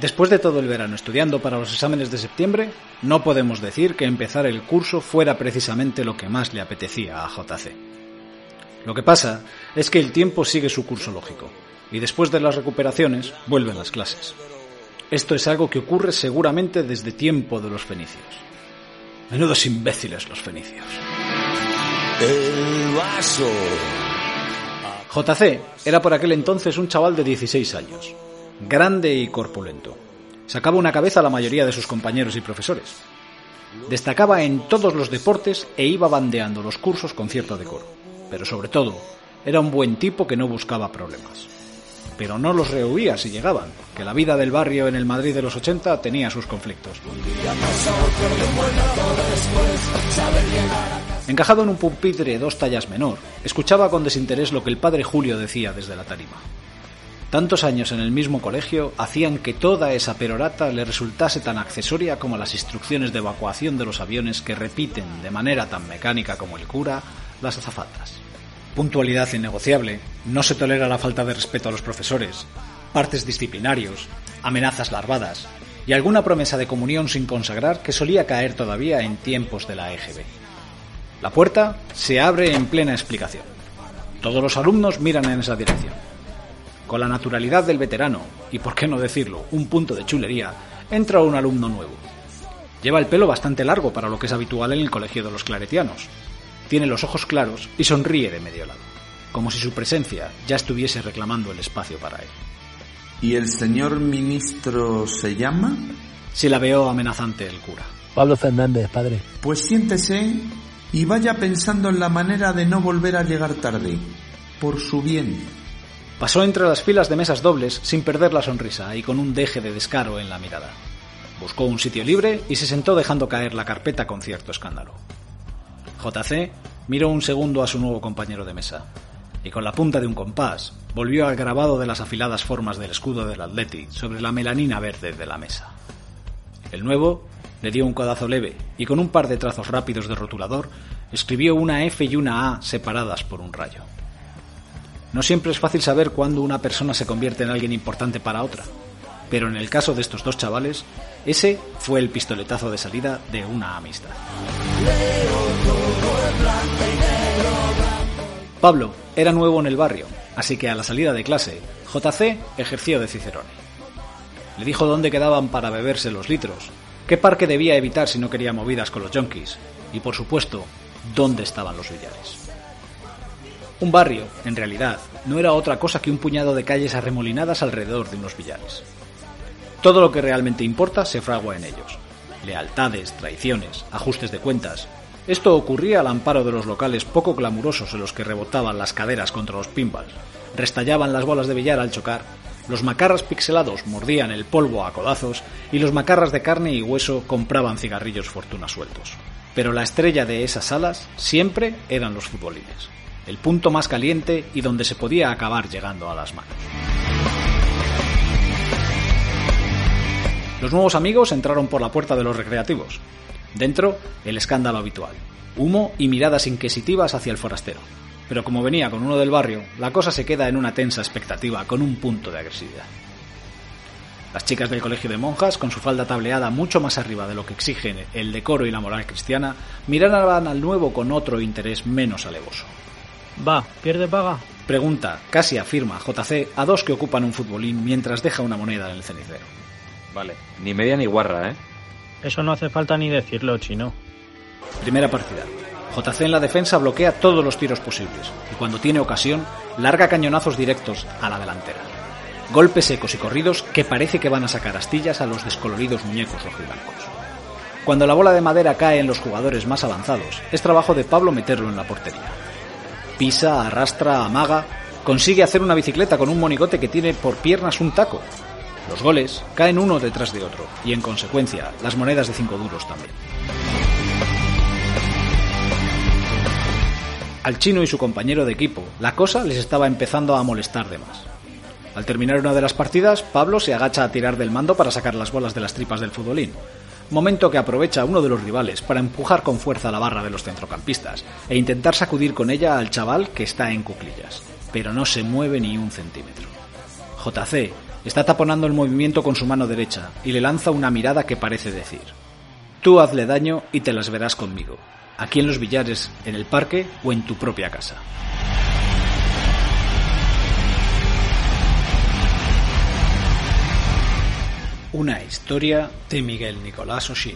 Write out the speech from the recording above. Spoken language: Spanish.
Después de todo el verano estudiando para los exámenes de septiembre, no podemos decir que empezar el curso fuera precisamente lo que más le apetecía a JC. Lo que pasa es que el tiempo sigue su curso lógico, y después de las recuperaciones vuelven las clases. Esto es algo que ocurre seguramente desde tiempo de los fenicios. Menudos imbéciles los fenicios. El vaso. JC era por aquel entonces un chaval de 16 años, grande y corpulento. Sacaba una cabeza a la mayoría de sus compañeros y profesores. Destacaba en todos los deportes e iba bandeando los cursos con cierto decoro. Pero sobre todo, era un buen tipo que no buscaba problemas. Pero no los rehuía si llegaban, que la vida del barrio en el Madrid de los 80 tenía sus conflictos. Encajado en un pupitre dos tallas menor, escuchaba con desinterés lo que el padre Julio decía desde la tarima. Tantos años en el mismo colegio hacían que toda esa perorata le resultase tan accesoria como las instrucciones de evacuación de los aviones que repiten de manera tan mecánica como el cura las azafatas. Puntualidad innegociable, no se tolera la falta de respeto a los profesores, partes disciplinarios, amenazas larvadas y alguna promesa de comunión sin consagrar que solía caer todavía en tiempos de la EGB. La puerta se abre en plena explicación. Todos los alumnos miran en esa dirección. Con la naturalidad del veterano, y por qué no decirlo, un punto de chulería, entra un alumno nuevo. Lleva el pelo bastante largo para lo que es habitual en el colegio de los claretianos. Tiene los ojos claros y sonríe de medio lado, como si su presencia ya estuviese reclamando el espacio para él. ¿Y el señor ministro se llama? Se la veo amenazante el cura. Pablo Fernández, padre. Pues siéntese y vaya pensando en la manera de no volver a llegar tarde, por su bien. Pasó entre las filas de mesas dobles sin perder la sonrisa y con un deje de descaro en la mirada. Buscó un sitio libre y se sentó dejando caer la carpeta con cierto escándalo. JC miró un segundo a su nuevo compañero de mesa y con la punta de un compás volvió al grabado de las afiladas formas del escudo del Atleti sobre la melanina verde de la mesa. El nuevo le dio un codazo leve y con un par de trazos rápidos de rotulador escribió una F y una A separadas por un rayo. No siempre es fácil saber cuándo una persona se convierte en alguien importante para otra, pero en el caso de estos dos chavales, ese fue el pistoletazo de salida de una amistad. Pablo era nuevo en el barrio, así que a la salida de clase, JC ejerció de Cicerone. Le dijo dónde quedaban para beberse los litros, qué parque debía evitar si no quería movidas con los junkies, y por supuesto, dónde estaban los billares. Un barrio, en realidad, no era otra cosa que un puñado de calles arremolinadas alrededor de unos billares. Todo lo que realmente importa se fragua en ellos. Lealtades, traiciones, ajustes de cuentas. Esto ocurría al amparo de los locales poco glamurosos en los que rebotaban las caderas contra los pinballs, restallaban las bolas de billar al chocar, los macarras pixelados mordían el polvo a codazos y los macarras de carne y hueso compraban cigarrillos fortuna sueltos. Pero la estrella de esas salas siempre eran los futbolines, el punto más caliente y donde se podía acabar llegando a las manos. Los nuevos amigos entraron por la puerta de los recreativos. Dentro, el escándalo habitual. Humo y miradas inquisitivas hacia el forastero. Pero como venía con uno del barrio, la cosa se queda en una tensa expectativa con un punto de agresividad. Las chicas del colegio de monjas, con su falda tableada mucho más arriba de lo que exigen el decoro y la moral cristiana, miraban al nuevo con otro interés menos alevoso. Va, pierde paga. Pregunta, casi afirma JC a dos que ocupan un futbolín mientras deja una moneda en el cenicero. Vale, ni media ni guarra, ¿eh? Eso no hace falta ni decirlo, chino. Primera partida. JC en la defensa bloquea todos los tiros posibles y cuando tiene ocasión larga cañonazos directos a la delantera. Golpes secos y corridos que parece que van a sacar astillas a los descoloridos muñecos rojiblancos. Cuando la bola de madera cae en los jugadores más avanzados, es trabajo de Pablo meterlo en la portería. Pisa, arrastra, amaga, consigue hacer una bicicleta con un monigote que tiene por piernas un taco. Los goles caen uno detrás de otro y en consecuencia las monedas de cinco duros también. Al chino y su compañero de equipo, la cosa les estaba empezando a molestar de más. Al terminar una de las partidas, Pablo se agacha a tirar del mando para sacar las bolas de las tripas del futbolín, momento que aprovecha uno de los rivales para empujar con fuerza la barra de los centrocampistas e intentar sacudir con ella al chaval que está en cuclillas, pero no se mueve ni un centímetro. JC Está taponando el movimiento con su mano derecha y le lanza una mirada que parece decir, tú hazle daño y te las verás conmigo, aquí en los billares, en el parque o en tu propia casa. Una historia de Miguel Nicolás O'Shea.